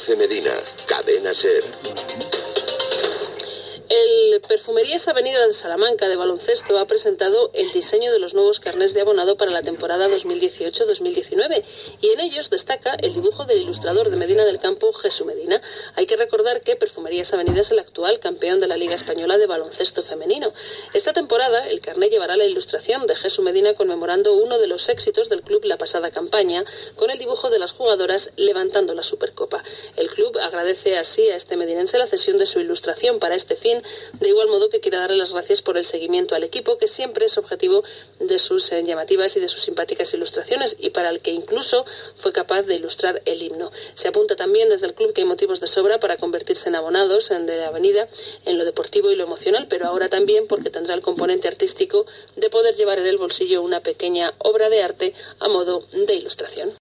14 Medina, Cadena Ser. Perfumerías Avenida de Salamanca de baloncesto ha presentado el diseño de los nuevos carnés de abonado para la temporada 2018-2019 y en ellos destaca el dibujo del ilustrador de Medina del Campo, Jesús Medina. Hay que recordar que Perfumerías Avenida es el actual campeón de la Liga Española de baloncesto femenino. Esta temporada el carné llevará la ilustración de Jesús Medina conmemorando uno de los éxitos del club la pasada campaña con el dibujo de las jugadoras levantando la Supercopa. El club agradece así a este medinense la cesión de su ilustración para este fin de igual modo que quiere darle las gracias por el seguimiento al equipo, que siempre es objetivo de sus eh, llamativas y de sus simpáticas ilustraciones y para el que incluso fue capaz de ilustrar el himno. Se apunta también desde el club que hay motivos de sobra para convertirse en abonados en de la avenida en lo deportivo y lo emocional, pero ahora también porque tendrá el componente artístico de poder llevar en el bolsillo una pequeña obra de arte a modo de ilustración.